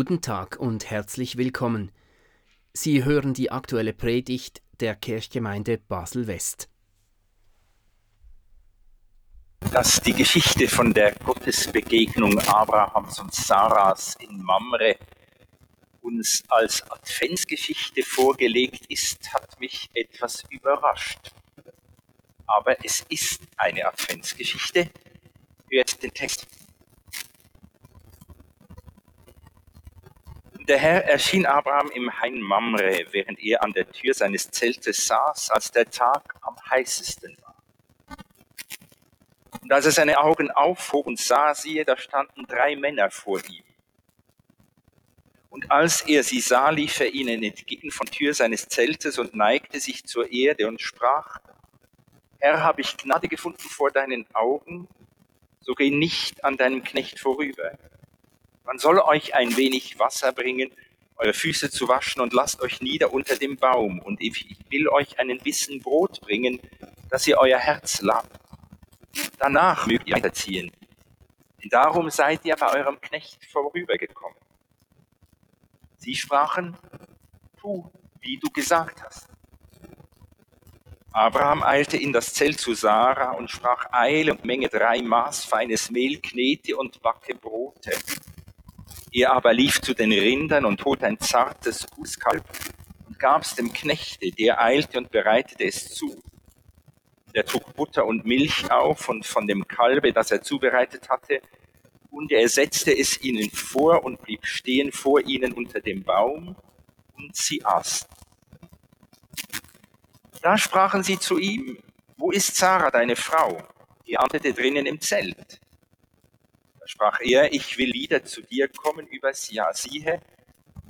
Guten Tag und herzlich willkommen. Sie hören die aktuelle Predigt der Kirchgemeinde Basel-West. Dass die Geschichte von der Gottesbegegnung Abrahams und Sarahs in Mamre uns als Adventsgeschichte vorgelegt ist, hat mich etwas überrascht. Aber es ist eine Adventsgeschichte. Hört den Text. Der Herr erschien Abraham im Hain Mamre, während er an der Tür seines Zeltes saß, als der Tag am heißesten war. Und als er seine Augen aufhob und sah, siehe, da standen drei Männer vor ihm. Und als er sie sah, lief er ihnen entgegen von Tür seines Zeltes und neigte sich zur Erde und sprach, Herr, habe ich Gnade gefunden vor deinen Augen, so geh nicht an deinem Knecht vorüber. Man soll euch ein wenig Wasser bringen, eure Füße zu waschen und lasst euch nieder unter dem Baum. Und ich will euch einen Bissen Brot bringen, dass ihr euer Herz labt. Danach mögt ihr weiterziehen. Denn darum seid ihr bei eurem Knecht vorübergekommen. Sie sprachen, tu, wie du gesagt hast. Abraham eilte in das Zelt zu Sarah und sprach, eile und menge drei Maß feines Mehl, knete und backe Brote. Er aber lief zu den Rindern und holte ein zartes Fußkalb und gab's dem Knechte, der eilte und bereitete es zu. Der trug Butter und Milch auf und von dem Kalbe, das er zubereitet hatte, und er setzte es ihnen vor und blieb stehen vor ihnen unter dem Baum, und sie aßen. Da sprachen sie zu ihm, wo ist Sarah, deine Frau? Die antwortete drinnen im Zelt sprach er, ich will wieder zu dir kommen übers Jahr. Siehe,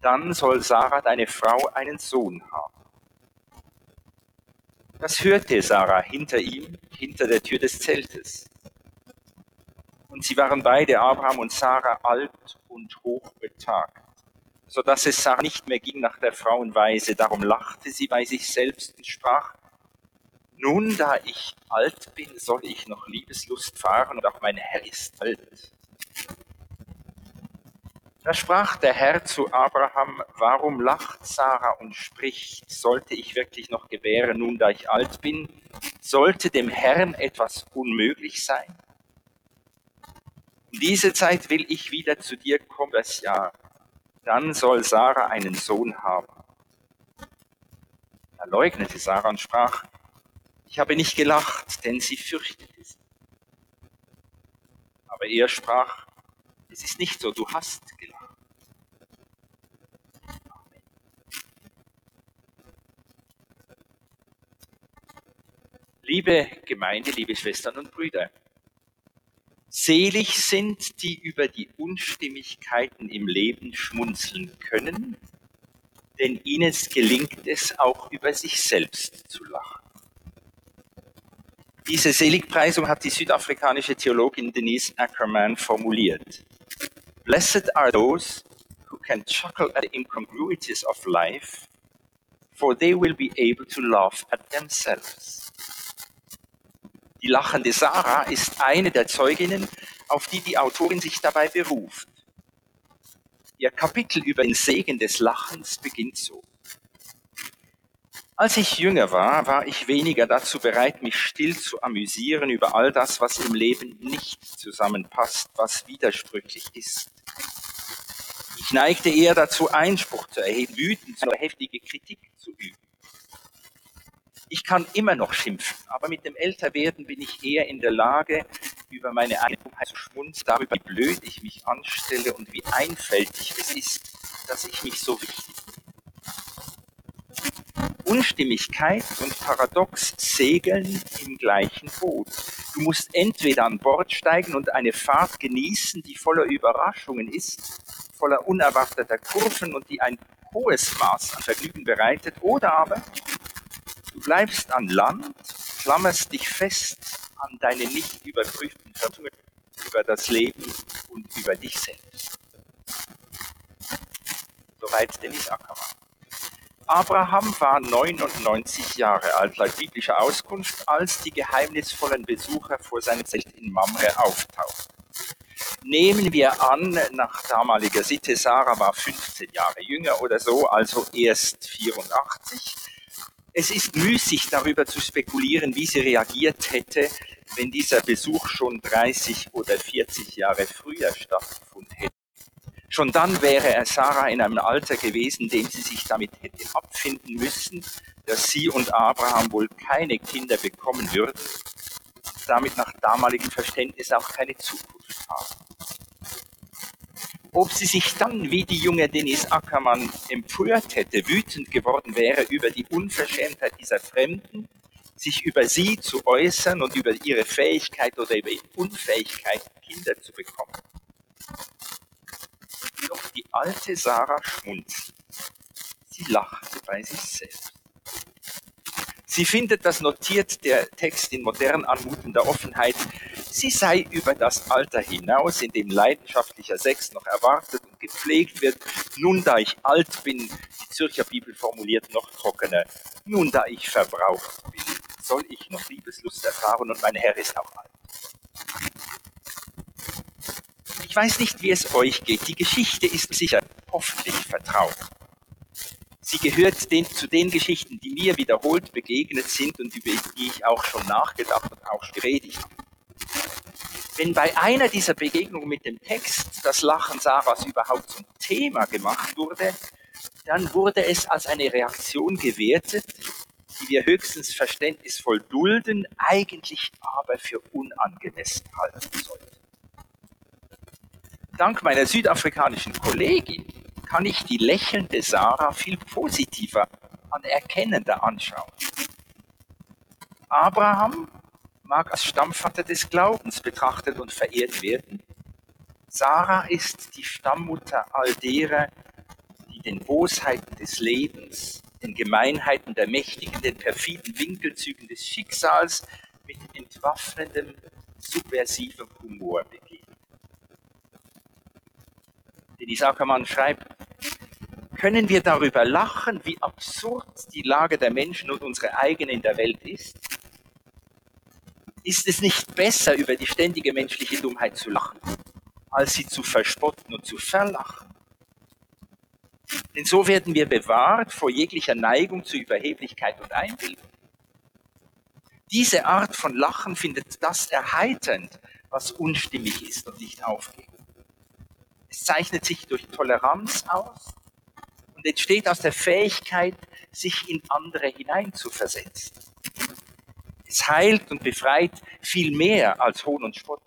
dann soll Sarah, deine Frau, einen Sohn haben. Das hörte Sarah hinter ihm, hinter der Tür des Zeltes. Und sie waren beide, Abraham und Sarah, alt und hochbetagt, so dass es Sarah nicht mehr ging nach der Frauenweise. Darum lachte sie bei sich selbst und sprach, nun, da ich alt bin, soll ich noch Liebeslust fahren und auch mein Herr ist alt. Da sprach der Herr zu Abraham, warum lacht Sarah und spricht, sollte ich wirklich noch gebären, nun da ich alt bin? Sollte dem Herrn etwas unmöglich sein? In diese Zeit will ich wieder zu dir kommen, das Jahr. Dann soll Sarah einen Sohn haben. Da leugnete Sarah und sprach, ich habe nicht gelacht, denn sie fürchtete sich. Aber er sprach, es ist nicht so, du hast gelacht. Liebe Gemeinde, liebe Schwestern und Brüder, selig sind, die über die Unstimmigkeiten im Leben schmunzeln können, denn ihnen gelingt es auch über sich selbst zu lachen. Diese Seligpreisung hat die südafrikanische Theologin Denise Ackerman formuliert. Blessed are those who can chuckle at the incongruities of life, for they will be able to laugh at themselves. Die lachende Sarah ist eine der Zeuginnen, auf die die Autorin sich dabei beruft. Ihr Kapitel über den Segen des Lachens beginnt so. Als ich jünger war, war ich weniger dazu bereit, mich still zu amüsieren über all das, was im Leben nicht zusammenpasst, was widersprüchlich ist. Ich neigte eher dazu, Einspruch zu erheben, wütend oder heftige Kritik zu üben. Ich kann immer noch schimpfen, aber mit dem Älterwerden bin ich eher in der Lage, über meine Einheit zu schmunzeln, darüber, wie blöd ich mich anstelle und wie einfältig es ist, dass ich mich so wichtig Unstimmigkeit und Paradox segeln im gleichen Boot. Du musst entweder an Bord steigen und eine Fahrt genießen, die voller Überraschungen ist, voller unerwarteter Kurven und die ein hohes Maß an Vergnügen bereitet, oder aber du bleibst an Land, klammerst dich fest an deine nicht überprüften Vertungen über das Leben und über dich selbst. Soweit Dennis Ackermann. Abraham war 99 Jahre alt, laut biblischer Auskunft, als die geheimnisvollen Besucher vor seinem Zelt in Mamre auftauchten. Nehmen wir an, nach damaliger Sitte, Sarah war 15 Jahre jünger oder so, also erst 84. Es ist müßig darüber zu spekulieren, wie sie reagiert hätte, wenn dieser Besuch schon 30 oder 40 Jahre früher stattgefunden hätte. Schon dann wäre Sarah in einem Alter gewesen, dem sie sich damit hätte abfinden müssen, dass sie und Abraham wohl keine Kinder bekommen würden, damit nach damaligem Verständnis auch keine Zukunft haben. Ob sie sich dann, wie die junge Denise Ackermann empört hätte, wütend geworden wäre über die Unverschämtheit dieser Fremden, sich über sie zu äußern und über ihre Fähigkeit oder über ihre Unfähigkeit, Kinder zu bekommen. Doch die alte Sarah schmunzelt. Sie lachte bei sich selbst. Sie findet, das notiert der Text in modern anmutender Offenheit, sie sei über das Alter hinaus, in dem leidenschaftlicher Sex noch erwartet und gepflegt wird, nun da ich alt bin, die Zürcher Bibel formuliert noch trockener, nun da ich verbraucht bin, soll ich noch Liebeslust erfahren und mein Herr ist auch alt. Ich weiß nicht, wie es euch geht. Die Geschichte ist sicher hoffentlich vertraut. Sie gehört den, zu den Geschichten, die mir wiederholt begegnet sind und über die ich auch schon nachgedacht und auch geredigt habe. Wenn bei einer dieser Begegnungen mit dem Text das Lachen Sarahs überhaupt zum Thema gemacht wurde, dann wurde es als eine Reaktion gewertet, die wir höchstens verständnisvoll dulden, eigentlich aber für unangemessen halten sollten. Dank meiner südafrikanischen Kollegin kann ich die lächelnde Sarah viel positiver, anerkennender anschauen. Abraham mag als Stammvater des Glaubens betrachtet und verehrt werden. Sarah ist die Stammmutter all derer, die den Bosheiten des Lebens, den Gemeinheiten der Mächtigen, den perfiden Winkelzügen des Schicksals mit entwaffnendem, subversivem Humor begegnen. Denis Ackermann schreibt, können wir darüber lachen, wie absurd die Lage der Menschen und unsere eigene in der Welt ist? Ist es nicht besser, über die ständige menschliche Dummheit zu lachen, als sie zu verspotten und zu verlachen? Denn so werden wir bewahrt vor jeglicher Neigung zu Überheblichkeit und Einbildung. Diese Art von Lachen findet das erheiternd, was unstimmig ist und nicht aufgeht. Es zeichnet sich durch Toleranz aus und entsteht aus der Fähigkeit, sich in andere hineinzuversetzen. Es heilt und befreit viel mehr als Hohn und Spott.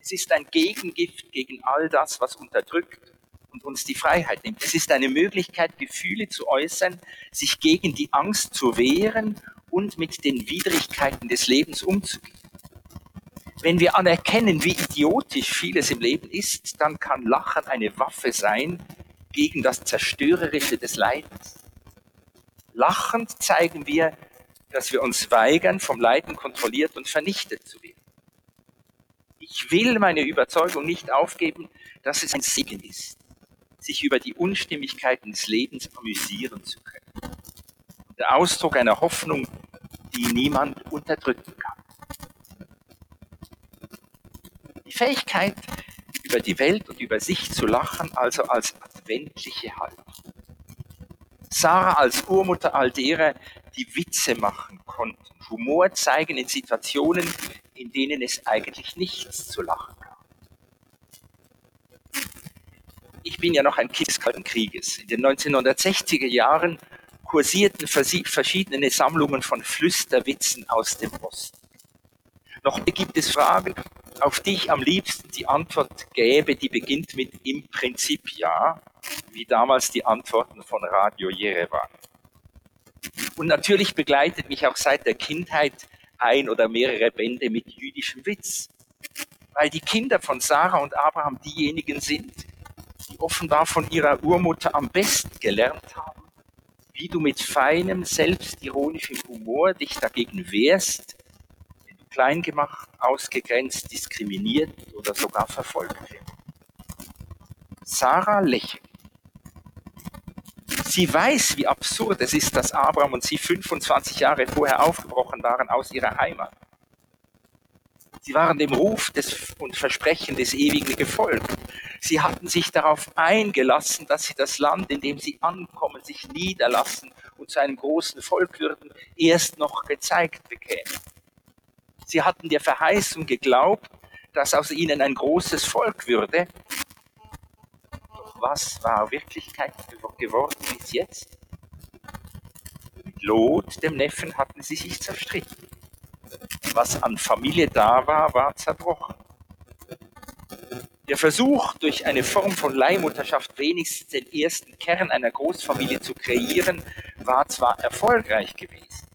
Es ist ein Gegengift gegen all das, was unterdrückt und uns die Freiheit nimmt. Es ist eine Möglichkeit, Gefühle zu äußern, sich gegen die Angst zu wehren und mit den Widrigkeiten des Lebens umzugehen. Wenn wir anerkennen, wie idiotisch vieles im Leben ist, dann kann Lachen eine Waffe sein gegen das Zerstörerische des Leidens. Lachend zeigen wir, dass wir uns weigern, vom Leiden kontrolliert und vernichtet zu werden. Ich will meine Überzeugung nicht aufgeben, dass es ein Segen ist, sich über die Unstimmigkeiten des Lebens amüsieren zu können. Der Ausdruck einer Hoffnung, die niemand unterdrücken kann. Die Fähigkeit, über die Welt und über sich zu lachen, also als adventliche Haltung. Sarah als Urmutter all derer, die Witze machen konnten, Humor zeigen in Situationen, in denen es eigentlich nichts zu lachen gab. Ich bin ja noch ein Kind des Kalten Krieges. In den 1960er Jahren kursierten verschiedene Sammlungen von Flüsterwitzen aus dem Osten. Noch gibt es Fragen, auf die ich am liebsten die Antwort gäbe, die beginnt mit im Prinzip ja, wie damals die Antworten von Radio Jerewan. Und natürlich begleitet mich auch seit der Kindheit ein oder mehrere Bände mit jüdischem Witz, weil die Kinder von Sarah und Abraham diejenigen sind, die offenbar von ihrer Urmutter am besten gelernt haben, wie du mit feinem, selbstironischem Humor dich dagegen wehrst, klein gemacht, ausgegrenzt, diskriminiert oder sogar verfolgt wird. Sarah lächelt. Sie weiß, wie absurd es ist, dass Abraham und sie 25 Jahre vorher aufgebrochen waren aus ihrer Heimat. Sie waren dem Ruf des, und Versprechen des Ewigen gefolgt. Sie hatten sich darauf eingelassen, dass sie das Land, in dem sie ankommen, sich niederlassen und zu einem großen Volk würden, erst noch gezeigt bekämen. Sie hatten der Verheißung geglaubt, dass aus ihnen ein großes Volk würde. Doch was war Wirklichkeit geworden bis jetzt? Mit Lot, dem Neffen, hatten sie sich zerstritten. Was an Familie da war, war zerbrochen. Der Versuch, durch eine Form von Leihmutterschaft wenigstens den ersten Kern einer Großfamilie zu kreieren, war zwar erfolgreich gewesen.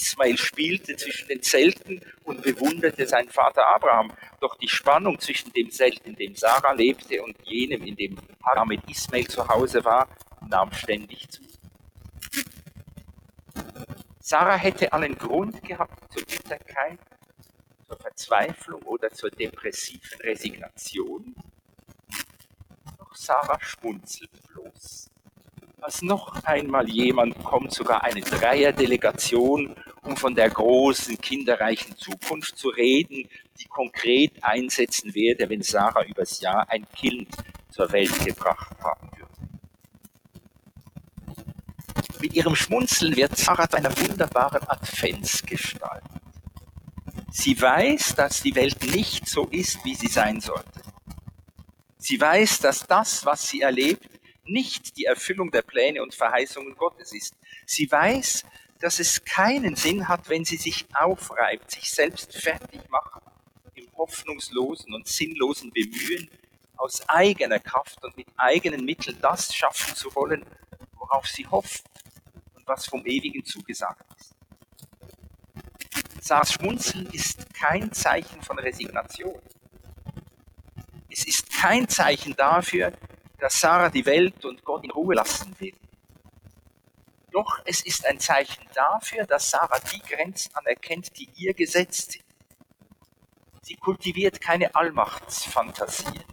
Ismael spielte zwischen den Zelten und bewunderte seinen Vater Abraham. Doch die Spannung zwischen dem Zelt, in dem Sarah lebte, und jenem, in dem Hagar mit Ismael zu Hause war, nahm ständig zu. Sarah hätte allen Grund gehabt zur Bitterkeit, zur Verzweiflung oder zur depressiven Resignation. Doch Sarah schmunzelt bloß. Als noch einmal jemand kommt, sogar eine Dreierdelegation, um von der großen, kinderreichen Zukunft zu reden, die konkret einsetzen werde, wenn Sarah übers Jahr ein Kind zur Welt gebracht haben würde. Mit ihrem Schmunzeln wird Sarah zu einer wunderbaren Adventsgestalt. Sie weiß, dass die Welt nicht so ist, wie sie sein sollte. Sie weiß, dass das, was sie erlebt, nicht die Erfüllung der Pläne und Verheißungen Gottes ist. Sie weiß, dass es keinen Sinn hat, wenn sie sich aufreibt, sich selbst fertig macht, im hoffnungslosen und sinnlosen Bemühen, aus eigener Kraft und mit eigenen Mitteln das schaffen zu wollen, worauf sie hofft und was vom Ewigen zugesagt ist. Sarahs Schmunzeln ist kein Zeichen von Resignation. Es ist kein Zeichen dafür, dass Sarah die Welt und Gott in Ruhe lassen will. Doch es ist ein Zeichen dafür, dass Sarah die Grenzen anerkennt, die ihr gesetzt sind. Sie kultiviert keine Allmachtsfantasien.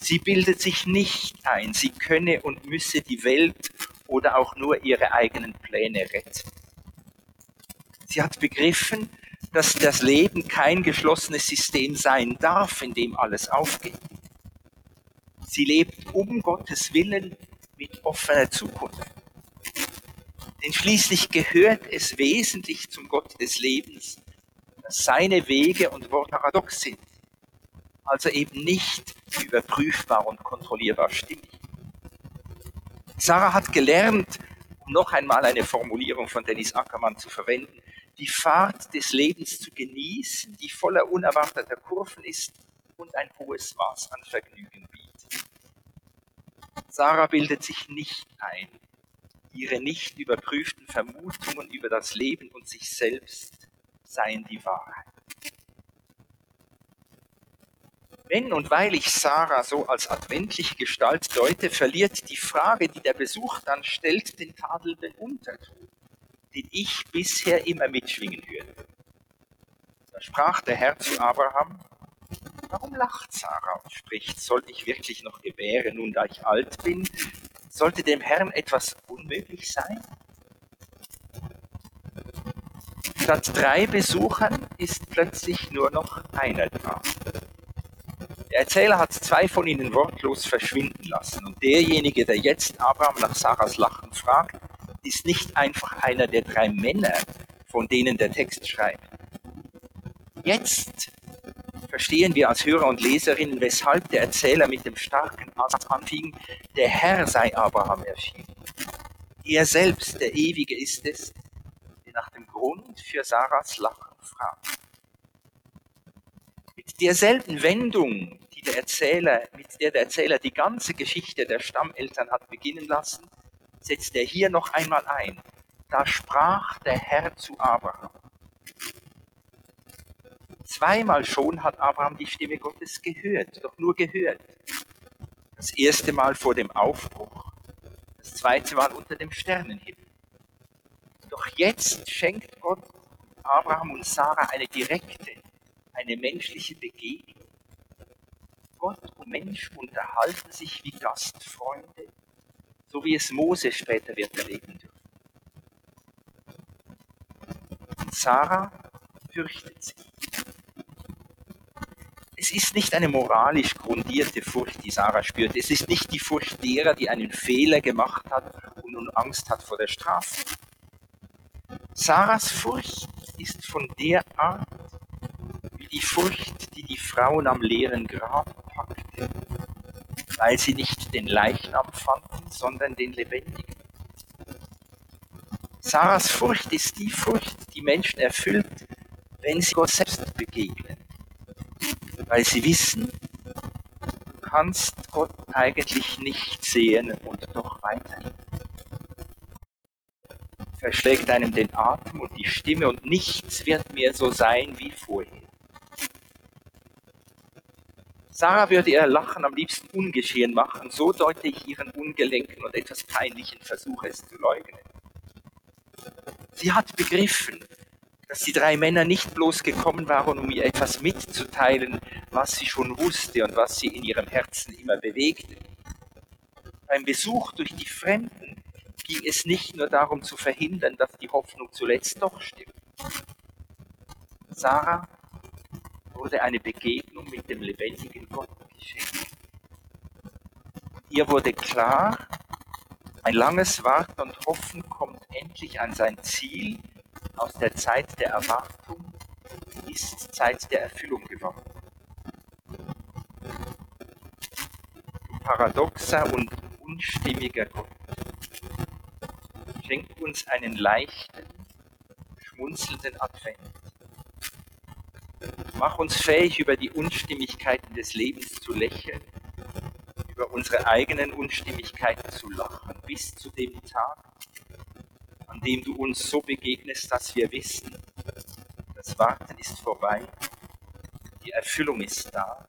Sie bildet sich nicht ein, sie könne und müsse die Welt oder auch nur ihre eigenen Pläne retten. Sie hat begriffen, dass das Leben kein geschlossenes System sein darf, in dem alles aufgeht. Sie lebt um Gottes Willen mit offener Zukunft. Denn schließlich gehört es wesentlich zum Gott des Lebens, dass seine Wege und Worte paradox sind, also eben nicht überprüfbar und kontrollierbar stimmig. Sarah hat gelernt, um noch einmal eine Formulierung von Dennis Ackermann zu verwenden, die Fahrt des Lebens zu genießen, die voller unerwarteter Kurven ist und ein hohes Maß an Vergnügen. Sarah bildet sich nicht ein. Ihre nicht überprüften Vermutungen über das Leben und sich selbst seien die Wahrheit. Wenn und weil ich Sarah so als adventliche Gestalt deute, verliert die Frage, die der Besuch dann stellt, den tadelnden Unterton, den ich bisher immer mitschwingen hörte. Da sprach der Herr zu Abraham, Warum lacht Sarah und spricht, soll ich wirklich noch gebären, nun da ich alt bin? Sollte dem Herrn etwas unmöglich sein? Statt drei Besuchern ist plötzlich nur noch einer da. Der Erzähler hat zwei von ihnen wortlos verschwinden lassen und derjenige, der jetzt Abraham nach Sarahs Lachen fragt, ist nicht einfach einer der drei Männer, von denen der Text schreibt. Jetzt verstehen wir als Hörer und Leserinnen, weshalb der Erzähler mit dem starken Satz anfing, der Herr sei Abraham erschienen. Er selbst, der Ewige, ist es, der nach dem Grund für Sarahs Lachen fragt. Mit derselben Wendung, die der Erzähler, mit der der Erzähler die ganze Geschichte der Stammeltern hat beginnen lassen, setzt er hier noch einmal ein. Da sprach der Herr zu Abraham. Zweimal schon hat Abraham die Stimme Gottes gehört, doch nur gehört. Das erste Mal vor dem Aufbruch, das zweite Mal unter dem Sternenhimmel. Doch jetzt schenkt Gott Abraham und Sarah eine direkte, eine menschliche Begegnung. Gott und Mensch unterhalten sich wie Gastfreunde, so wie es Mose später wird erleben dürfen. Und Sarah fürchtet sich. Es ist nicht eine moralisch grundierte Furcht, die Sarah spürt. Es ist nicht die Furcht derer, die einen Fehler gemacht hat und nun Angst hat vor der Strafe. Sarahs Furcht ist von der Art wie die Furcht, die die Frauen am leeren Grab packte, weil sie nicht den Leichnam fanden, sondern den Lebendigen. Sarahs Furcht ist die Furcht, die Menschen erfüllt, wenn sie Gott selbst begegnen, weil sie wissen, du kannst Gott eigentlich nicht sehen und doch weiterhin. Verschlägt einem den Atem und die Stimme und nichts wird mehr so sein wie vorher. Sarah würde ihr Lachen am liebsten ungeschehen machen, so deute ich ihren ungelenken und etwas peinlichen Versuch, es zu leugnen. Sie hat begriffen, dass die drei Männer nicht bloß gekommen waren, um ihr etwas mitzuteilen, was sie schon wusste und was sie in ihrem Herzen immer bewegte. Beim Besuch durch die Fremden ging es nicht nur darum zu verhindern, dass die Hoffnung zuletzt doch stimmt. Sarah wurde eine Begegnung mit dem lebendigen Gott geschenkt. Ihr wurde klar, ein langes Warten und Hoffen kommt endlich an sein Ziel. Aus der Zeit der Erwartung ist Zeit der Erfüllung geworden. Paradoxer und unstimmiger Gott schenkt uns einen leichten, schmunzelnden Advent. Mach uns fähig, über die Unstimmigkeiten des Lebens zu lächeln, über unsere eigenen Unstimmigkeiten zu lachen, bis zu dem Tag, an dem du uns so begegnest, dass wir wissen, das Warten ist vorbei, die Erfüllung ist da.